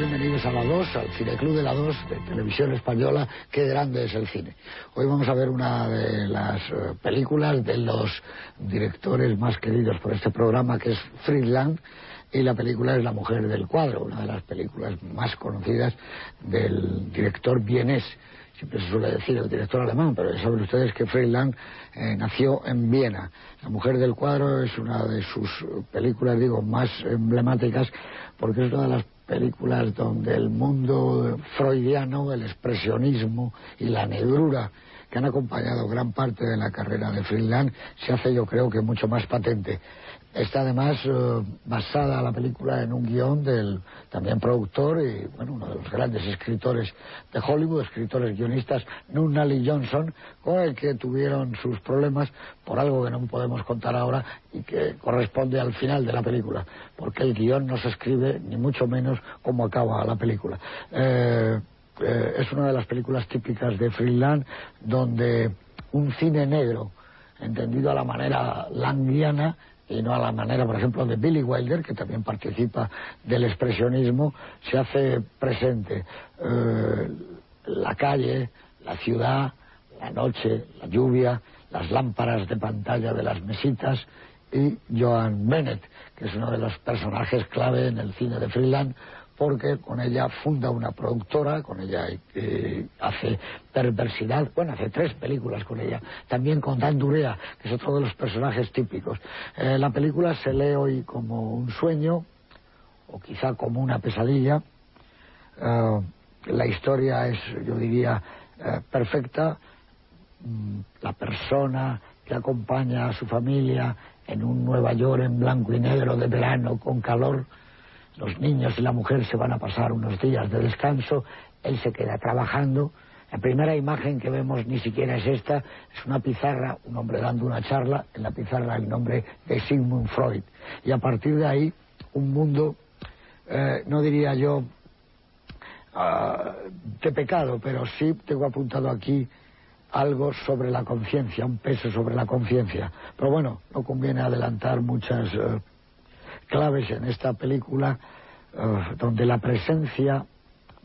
bienvenidos a la 2, al Cineclub de la 2 de Televisión Española, qué grande es el cine. Hoy vamos a ver una de las eh, películas de los directores más queridos por este programa, que es Friedland, y la película es La mujer del cuadro, una de las películas más conocidas del director vienés siempre se suele decir el director alemán, pero ya saben ustedes que Friedland eh, nació en Viena. La mujer del cuadro es una de sus películas, digo, más emblemáticas porque es una de las películas donde el mundo freudiano, el expresionismo y la negrura que han acompañado gran parte de la carrera de Friedland se hace yo creo que mucho más patente. Está además eh, basada la película en un guion del también productor y bueno, uno de los grandes escritores de Hollywood, escritores guionistas, Nunnally Johnson, con el que tuvieron sus problemas por algo que no podemos contar ahora y que corresponde al final de la película, porque el guion no se escribe ni mucho menos cómo acaba la película. Eh, eh, es una de las películas típicas de Freeland donde un cine negro, entendido a la manera languiana, y no a la manera, por ejemplo, de Billy Wilder, que también participa del expresionismo, se hace presente eh, la calle, la ciudad, la noche, la lluvia, las lámparas de pantalla de las mesitas y Joan Bennett, que es uno de los personajes clave en el cine de Freeland, porque con ella funda una productora, con ella eh, hace perversidad, bueno, hace tres películas con ella, también con Dan Durea, que es otro de los personajes típicos. Eh, la película se lee hoy como un sueño, o quizá como una pesadilla. Eh, la historia es, yo diría, perfecta. Mm, la persona que acompaña a su familia en un Nueva York en blanco y negro de verano con calor, los niños y la mujer se van a pasar unos días de descanso, él se queda trabajando. La primera imagen que vemos ni siquiera es esta, es una pizarra, un hombre dando una charla, en la pizarra el nombre de Sigmund Freud. Y a partir de ahí, un mundo, eh, no diría yo ah, de pecado, pero sí tengo apuntado aquí algo sobre la conciencia, un peso sobre la conciencia. Pero bueno, no conviene adelantar muchas eh, claves en esta película eh, donde la presencia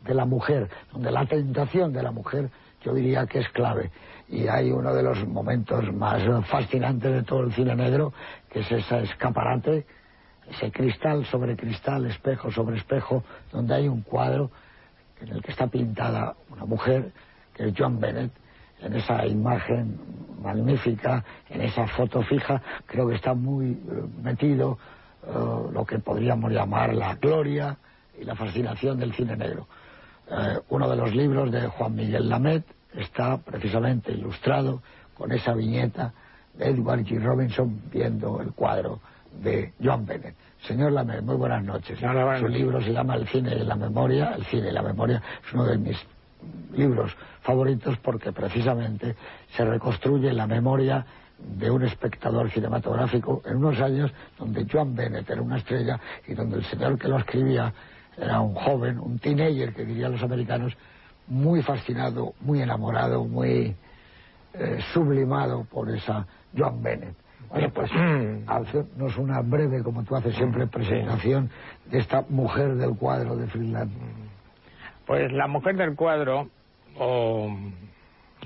de la mujer, donde la tentación de la mujer, yo diría que es clave. Y hay uno de los momentos más fascinantes de todo el cine negro, que es ese escaparate, ese cristal sobre cristal, espejo sobre espejo, donde hay un cuadro en el que está pintada una mujer, que es John Bennett, en esa imagen magnífica, en esa foto fija, creo que está muy eh, metido eh, lo que podríamos llamar la gloria y la fascinación del cine negro. Eh, uno de los libros de Juan Miguel Lamet está precisamente ilustrado con esa viñeta de Edward G. Robinson viendo el cuadro de John Bennett. Señor Lamet, muy buenas noches. Su libro se llama El cine y la memoria. El cine y la memoria es uno de mis libros favoritos porque precisamente se reconstruye la memoria de un espectador cinematográfico en unos años donde Joan Bennett era una estrella y donde el señor que lo escribía era un joven, un teenager que dirían los americanos, muy fascinado, muy enamorado, muy eh, sublimado por esa Joan Bennett. Bueno, pues hacernos una breve, como tú haces siempre, presentación de esta mujer del cuadro de Finland. Pues la mujer del cuadro, o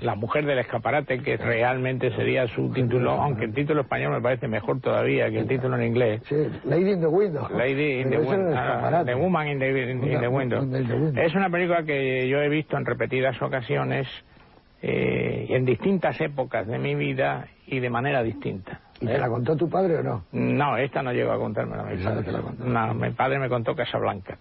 la mujer del escaparate, que realmente sería su título, aunque el título español me parece mejor todavía que el título en inglés. Sí, Lady in the Window. Lady in the Window. Ah, the Woman in the, window. Es una película que yo he visto en repetidas ocasiones eh, en distintas épocas de mi vida y de manera distinta. ¿Y te la contó tu padre o no? No, esta no llegó a contármela. No, mi padre me contó Casablanca.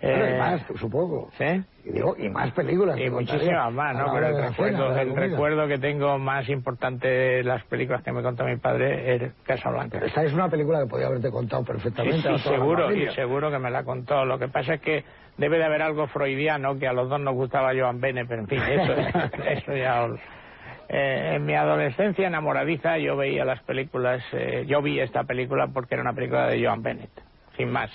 Eh, y más, supongo. ¿Sí? Y, más películas. Y muchísimas más, ¿no? Pero el, recuerdo, el recuerdo que tengo más importante de las películas que me contó mi padre es Casablanca. Esta es una película que podía haberte contado perfectamente. Sí, seguro, y seguro que me la contó. Lo que pasa es que debe de haber algo freudiano que a los dos nos gustaba Joan Bennett, pero en fin, eso, eso ya... Eh, en mi adolescencia enamoradiza yo veía las películas, eh, yo vi esta película porque era una película de Joan Bennett, sin más.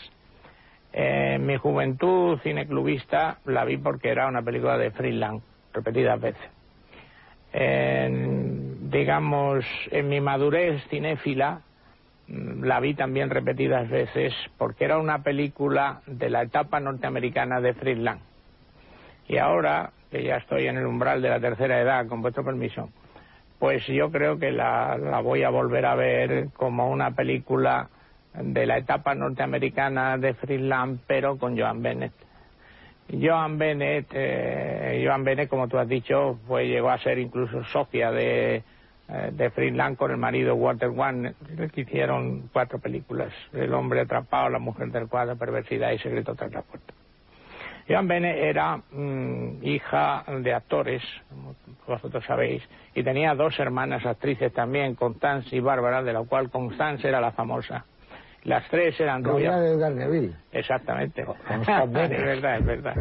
En mi juventud cineclubista la vi porque era una película de Freeland, repetidas veces. digamos, en mi madurez cinéfila, la vi también repetidas veces porque era una película de la etapa norteamericana de Friedland. Y ahora, que ya estoy en el umbral de la tercera edad, con vuestro permiso, pues yo creo que la, la voy a volver a ver como una película de la etapa norteamericana de Friedland, pero con Joan Bennett. Joan Bennett, eh, Joan Bennett, como tú has dicho, fue, llegó a ser incluso socia de, eh, de Friedland con el marido Walter Warner, que hicieron cuatro películas, El hombre atrapado, La mujer del cuadro, Perversidad y Secreto tras la puerta. Joan Bennett era mm, hija de actores, como vosotros sabéis, y tenía dos hermanas actrices también, Constance y Bárbara, de la cual Constance era la famosa. Las tres eran rubias. de Garneville. Exactamente. es verdad, es verdad.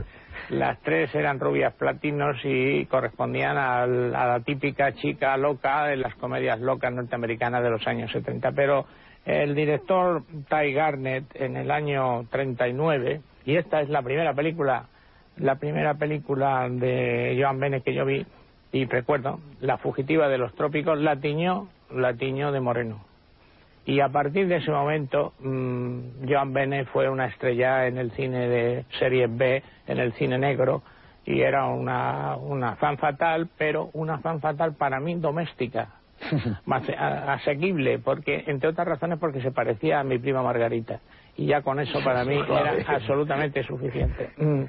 Las tres eran rubias platinos y correspondían a, la típica chica loca en las comedias locas norteamericanas de los años 70. Pero el director Ty Garnett en el año 39, y esta es la primera película, la primera película de Joan Bennett que yo vi, y recuerdo, La fugitiva de los trópicos, la tiñó, la tiñó de moreno. Y a partir de ese momento, mm, Joan Bennett fue una estrella en el cine de series B, en el cine negro, y era una, una fan fatal, pero una fan fatal para mí doméstica, más asequible, porque entre otras razones porque se parecía a mi prima Margarita. Y ya con eso para mí era absolutamente suficiente. Mm.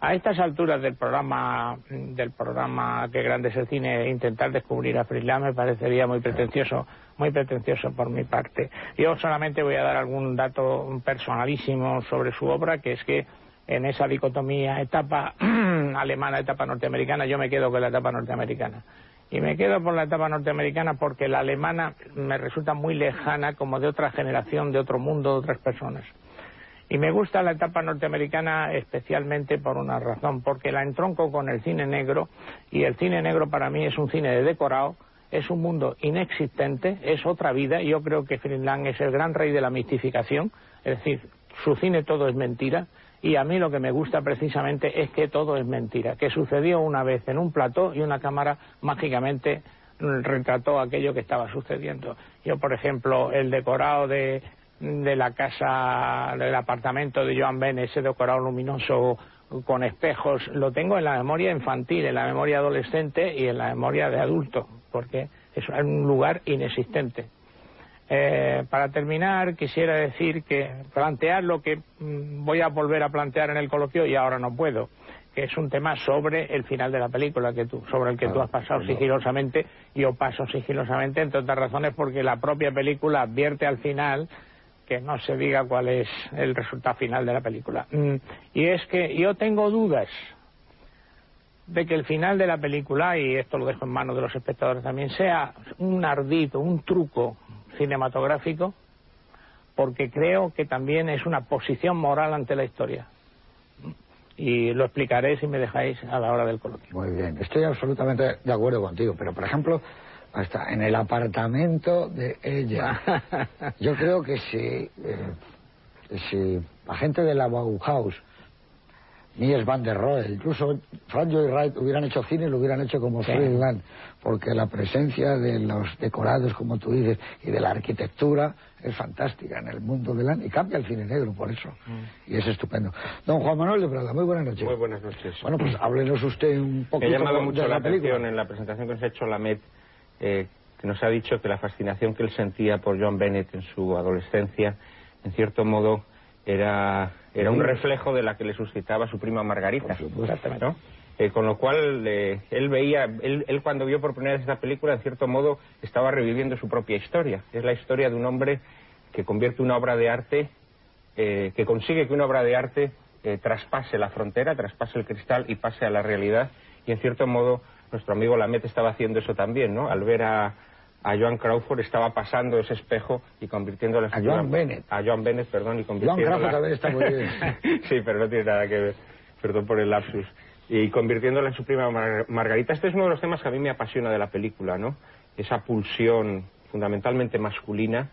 A estas alturas del programa, del programa Que grande es el cine, intentar descubrir a Friedland me parecería muy pretencioso, muy pretencioso por mi parte. Yo solamente voy a dar algún dato personalísimo sobre su obra, que es que en esa dicotomía etapa alemana, etapa norteamericana, yo me quedo con la etapa norteamericana. Y me quedo por la etapa norteamericana porque la alemana me resulta muy lejana, como de otra generación, de otro mundo, de otras personas. Y me gusta la etapa norteamericana especialmente por una razón, porque la entronco con el cine negro y el cine negro para mí es un cine de decorado, es un mundo inexistente, es otra vida. Yo creo que Friedland es el gran rey de la mistificación, es decir, su cine todo es mentira. Y a mí lo que me gusta precisamente es que todo es mentira, que sucedió una vez en un plató y una cámara mágicamente retrató aquello que estaba sucediendo. Yo, por ejemplo, el decorado de, de la casa, del apartamento de Joan Ben, ese decorado luminoso con espejos, lo tengo en la memoria infantil, en la memoria adolescente y en la memoria de adulto, porque es un lugar inexistente. Eh, para terminar, quisiera decir que plantear lo que mm, voy a volver a plantear en el coloquio y ahora no puedo, que es un tema sobre el final de la película, que tú, sobre el que tú has pasado sigilosamente, yo paso sigilosamente, entre otras razones porque la propia película advierte al final que no se diga cuál es el resultado final de la película. Mm, Y es que yo tengo dudas de que el final de la película, y esto lo dejo en manos de los espectadores también, sea un ardito, un truco cinematográfico, porque creo que también es una posición moral ante la historia. Y lo explicaré si me dejáis a la hora del coloquio. Muy bien, estoy absolutamente de acuerdo contigo, pero por ejemplo, hasta en el apartamento de ella, yo creo que si, eh, si la gente de la Bauhaus, Mies van der Rohe, incluso Frank Lloyd Wright hubieran hecho cine, lo hubieran hecho como Sí. Friedland, porque la presencia de los decorados, como tú dices, y de la arquitectura es fantástica en el mundo del y cambia el cine negro por eso, y es estupendo. Don Juan Manuel de Prada, muy buenas noches. Muy buenas noches. Bueno, pues háblenos usted un Me poquito ha llamado de mucho la, la película. atención en la presentación que nos ha hecho la MED, eh, que nos ha dicho que la fascinación que él sentía por John Bennett en su adolescencia, en cierto modo, era, era un reflejo de la que le suscitaba su prima Margarita. Exactamente. ¿no? Eh, con lo cual, eh, él veía, él, él cuando vio por primera vez esta película, en cierto modo, estaba reviviendo su propia historia. Es la historia de un hombre que convierte una obra de arte, eh, que consigue que una obra de arte traspase la frontera, traspase el cristal y pase a la realidad. Y en cierto modo, nuestro amigo Lamet estaba haciendo eso también, ¿no? Al ver a, a Joan Crawford estaba pasando ese espejo y convirtiéndola en A su Joan Bennett. A Joan Bennett, perdón, y Joan. Crawford también está muy bien. sí, pero no tiene nada que ver. Perdón por el lapsus. Y convirtiéndola en su prima Mar- Margarita. Este es uno de los temas que a mí me apasiona de la película, ¿no? Esa pulsión fundamentalmente masculina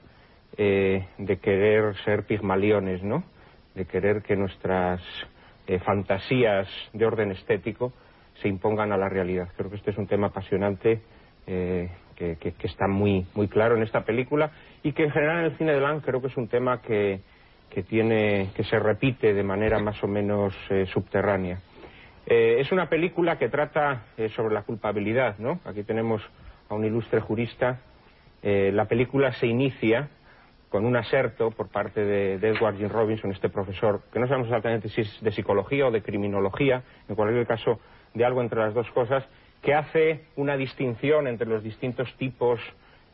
eh, de querer ser pigmaliones, ¿no? De querer que nuestras eh, fantasías de orden estético se impongan a la realidad. Creo que este es un tema apasionante eh, que, está muy, muy claro en esta película y que en general en el cine de Lang creo que es un tema que, que, tiene, que se repite de manera más o menos eh, subterránea. Eh, es una película que trata sobre la culpabilidad, ¿no? Aquí tenemos a un ilustre jurista. la película se inicia con un aserto por parte de, Edward Jim Robinson, este profesor, que no sabemos exactamente si es de psicología o de criminología, en cualquier caso de algo entre las dos cosas, que hace una distinción entre los distintos tipos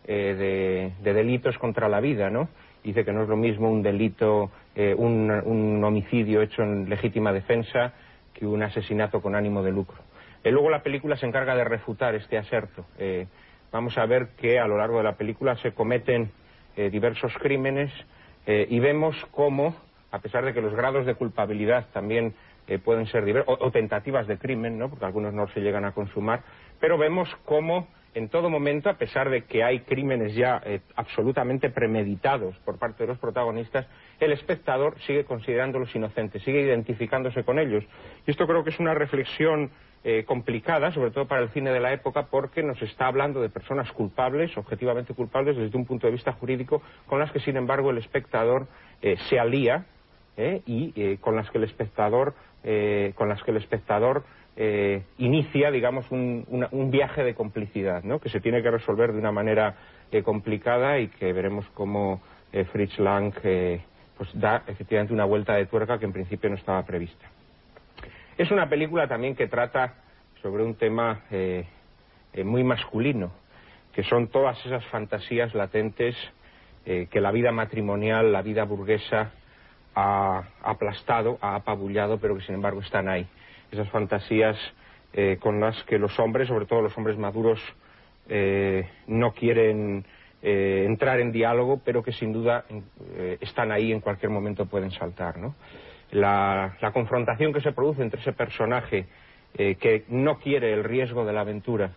de, de, delitos contra la vida, ¿no? dice que no es lo mismo un delito, eh, un, homicidio hecho en legítima defensa que un asesinato con ánimo de lucro. Eh, luego la película se encarga de refutar este aserto. Eh, vamos a ver que a lo largo de la película se cometen diversos crímenes y vemos cómo, a pesar de que los grados de culpabilidad también pueden ser diversos, o, tentativas de crimen, ¿no? porque algunos no se llegan a consumar, pero vemos cómo en todo momento, a pesar de que hay crímenes ya eh, absolutamente premeditados por parte de los protagonistas, el espectador sigue considerándolos inocentes, sigue identificándose con ellos. Y esto creo que es una reflexión eh, complicada, sobre todo para el cine de la época, porque nos está hablando de personas culpables, objetivamente culpables desde un punto de vista jurídico, con las que, sin embargo, el espectador eh, se alía y con las que el espectador, con las que el espectador eh, inicia, digamos, un, viaje de complicidad, ¿no? que se tiene que resolver de una manera eh, complicada y que veremos cómo eh, Fritz Lang pues da efectivamente una vuelta de tuerca que en principio no estaba prevista. Es una película también que trata sobre un tema muy masculino, que son todas esas fantasías latentes que la vida matrimonial, la vida burguesa ha aplastado, ha apabullado, pero que sin embargo están ahí esas fantasías eh, con las que los hombres, sobre todo los hombres maduros, eh, no quieren eh, entrar en diálogo, pero que sin duda están ahí en cualquier momento pueden saltar. ¿no? La, la, confrontación que se produce entre ese personaje que no quiere el riesgo de la aventura,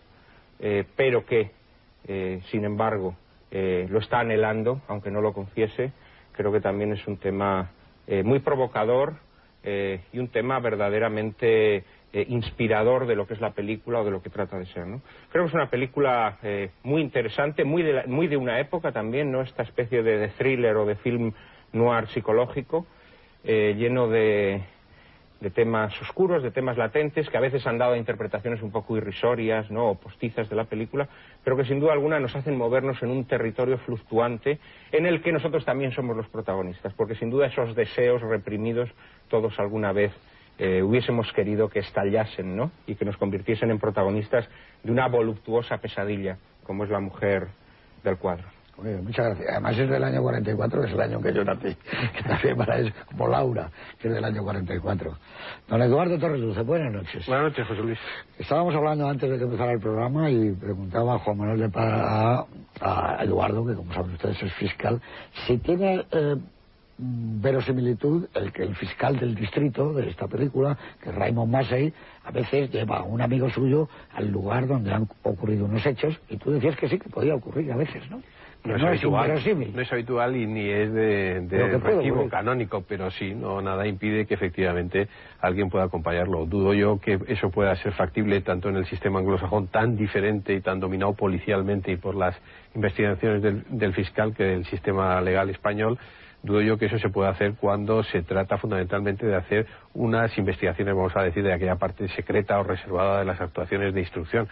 pero que, sin embargo, lo está anhelando, aunque no lo confiese, creo que también es un tema muy provocador eh, y un tema verdaderamente eh, inspirador de lo que es la película o de lo que trata de ser. ¿no? Creo que es una película eh, muy interesante, muy de, muy de una época también, ¿no? esta especie de, thriller o de film noir psicológico, lleno de, de temas oscuros, de temas latentes, que a veces han dado interpretaciones un poco irrisorias ¿no? o postizas de la película, pero que sin duda alguna nos hacen movernos en un territorio fluctuante en el que nosotros también somos los protagonistas, porque sin duda esos deseos reprimidos todos alguna vez eh, hubiésemos querido que estallasen ¿no? y que nos convirtiesen en protagonistas de una voluptuosa pesadilla, como es la mujer del cuadro muchas gracias. Además es del año 44, que es el año que yo nací, que también para eso, como Laura, que es del año 44. Don Eduardo Torres Luce, buenas noches. Buenas noches, José Luis. Estábamos hablando antes de que empezara el programa y preguntaba a Juan Manuel de Pará, a, Eduardo, que como saben ustedes es fiscal, si tiene... Eh, verosimilitud el que el fiscal del distrito de esta película, que es Raymond Massey, a veces lleva a un amigo suyo al lugar donde han ocurrido unos hechos y tú decías que sí, que podía ocurrir a veces, ¿no? No, es, habitual, no es habitual y ni es de, de canónico, pero sí, no nada impide que efectivamente alguien pueda acompañarlo. Dudo yo que eso pueda ser factible tanto en el sistema anglosajón tan diferente y tan dominado policialmente y por las investigaciones del, del fiscal que del sistema legal español. Dudo yo que eso se pueda hacer cuando se trata fundamentalmente de hacer unas investigaciones, vamos a decir, de aquella parte secreta o reservada de las actuaciones de instrucción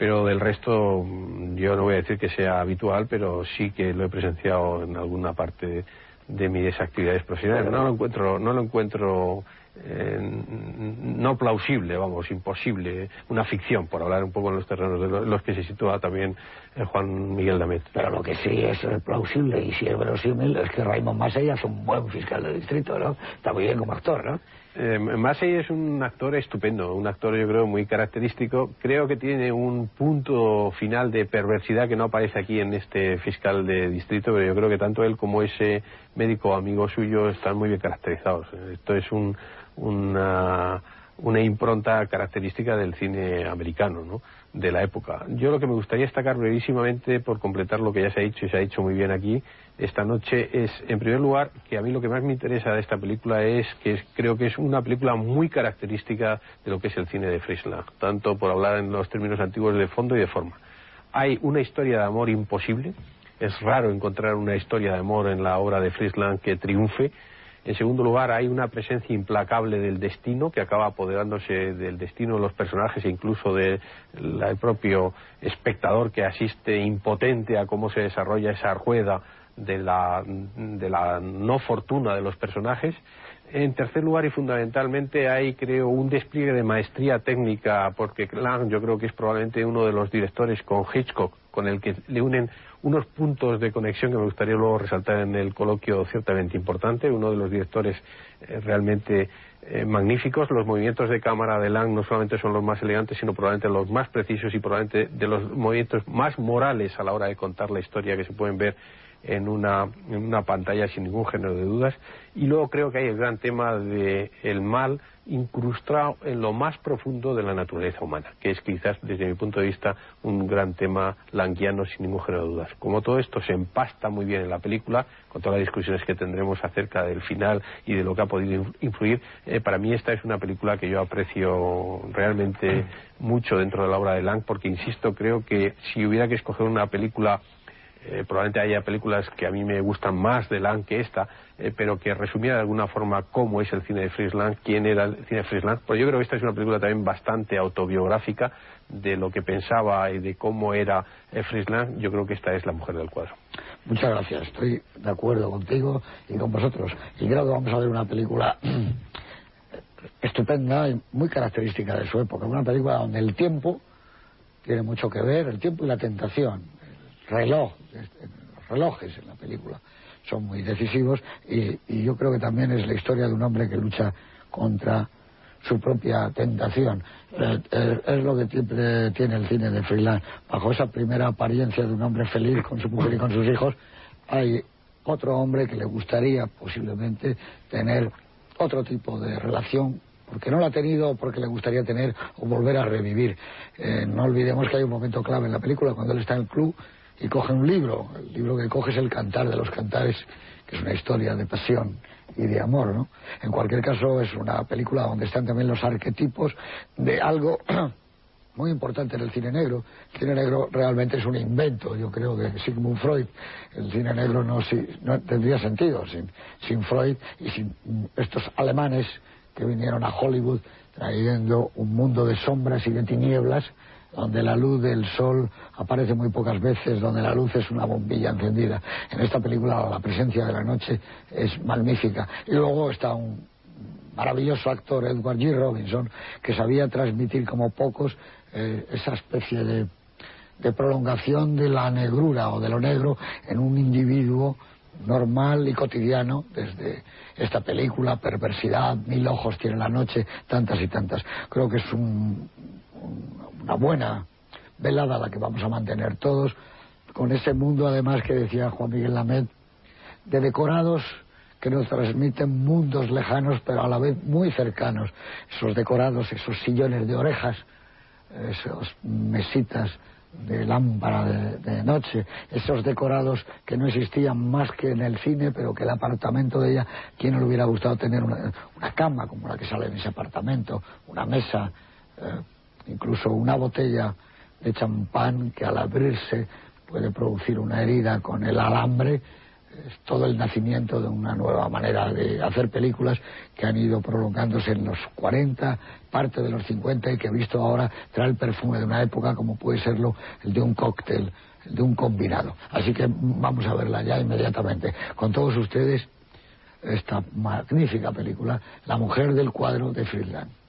pero del resto mm, yo no voy a decir que sea habitual, pero sí que lo he presenciado en alguna parte de mis actividades profesionales. No lo encuentro, no lo encuentro eh, no plausible, vamos, imposible, una ficción, por hablar un poco en los terrenos de los que se sitúa también eh, Juan Miguel Damet. Pero lo que sí es plausible y sí es verosímil es que Raymond Masella es un buen fiscal de distrito, ¿no? Está muy bien como actor, ¿no? Eh, Massey es un actor estupendo, un actor yo creo muy característico. Creo que tiene un punto final de perversidad que no aparece aquí en este fiscal de distrito, pero yo creo que tanto él como ese médico amigo suyo están muy bien caracterizados. Esto es una, una impronta característica del cine americano, ¿no? De la época. Yo lo que me gustaría destacar brevísimamente, por completar lo que ya se ha dicho y se ha dicho muy bien aquí esta noche, es, en primer lugar, que a mí lo que más me interesa de esta película es que creo que es una película muy característica de lo que es el cine de Friesland, tanto por hablar en los términos antiguos de fondo y de forma. hay una historia de amor imposible. Es raro encontrar una historia de amor en la obra de Friesland que triunfe. En segundo lugar, hay una presencia implacable del destino que acaba apoderándose del destino de los personajes e incluso del propio espectador que asiste impotente a cómo se desarrolla esa rueda de la, de la no fortuna de los personajes. En tercer lugar y fundamentalmente hay, creo, un despliegue de maestría técnica, porque Lang yo creo que es probablemente uno de los directores con Hitchcock con el que le unen unos puntos de conexión que me gustaría luego resaltar en el coloquio ciertamente importante, uno de los directores eh, realmente eh, magníficos. Los movimientos de cámara de Lang no solamente son los más elegantes, sino probablemente los más precisos y probablemente de los movimientos más morales a la hora de contar la historia que se pueden ver en una, en una pantalla sin ningún género de dudas. Y luego creo que hay el gran tema del el mal incrustado en lo más profundo de la naturaleza humana, que es quizás, desde mi punto de vista, un gran tema languiano sin ningún género de dudas. Como todo esto se empasta muy bien en la película, con todas las discusiones que tendremos acerca del final y de lo que ha podido influir, eh, para mí esta es una película que yo aprecio realmente mucho dentro de la obra de Lang, porque, insisto, creo que si hubiera que escoger una película eh, probablemente haya películas que a mí me gustan más de Lang que esta, eh, pero que resumiera de alguna forma cómo es el cine de Friesland, quién era el cine de Friesland. Pues yo creo que esta es una película también bastante autobiográfica de lo que pensaba y de cómo era eh, Friesland. Yo creo que esta es la mujer del cuadro. Muchas gracias. Estoy de acuerdo contigo y con vosotros. Y creo que vamos a ver una película estupenda y muy característica de su época. Una película donde el tiempo tiene mucho que ver, el tiempo y la tentación reloj, relojes en la película son muy decisivos y, yo creo que también es la historia de un hombre que lucha contra su propia tentación. Eh, eh, es lo que siempre tiene el cine de Freeland. Bajo esa primera apariencia de un hombre feliz con su mujer y con sus hijos, hay otro hombre que le gustaría posiblemente tener otro tipo de relación porque no la ha tenido, porque le gustaría tener o volver a revivir. Eh, no olvidemos que hay un momento clave en la película cuando él está en el club y coge un libro. El libro que coge es El Cantar de los Cantares, que es una historia de pasión y de amor, ¿no? En cualquier caso, es una película donde están también los arquetipos de algo muy importante en el cine negro. El cine negro realmente es un invento, yo creo, de Sigmund Freud. El cine negro no, no tendría sentido sin, sin Freud y sin estos alemanes que vinieron a Hollywood trayendo un mundo de sombras y de tinieblas donde la luz del sol aparece muy pocas veces, donde la luz es una bombilla encendida. En esta película la presencia de la noche es magnífica. Y luego está un maravilloso actor, Edward G. Robinson, que sabía transmitir como pocos eh, esa especie de, prolongación de la negrura o de lo negro en un individuo normal y cotidiano desde esta película, Perversidad, Mil ojos tiene la noche, tantas y tantas. Creo que es un, una buena velada la que vamos a mantener todos, con ese mundo además que decía Juan Miguel Lamed, de decorados que nos transmiten mundos lejanos pero a la vez muy cercanos. Esos decorados, esos sillones de orejas, esos mesitas de lámpara de, noche, esos decorados que no existían más que en el cine, pero que el apartamento de ella, ¿quién no le hubiera gustado tener una, cama como la que sale en ese apartamento, una mesa? Eh, incluso una botella de champán que al abrirse puede producir una herida con el alambre, es todo el nacimiento de una nueva manera de hacer películas que han ido prolongándose en los 40, parte de los 50 y que he visto ahora trae el perfume de una época como puede serlo el de un cóctel, el de un combinado. Así que vamos a verla ya inmediatamente. Con todos ustedes esta magnífica película, La mujer del cuadro de Friedland.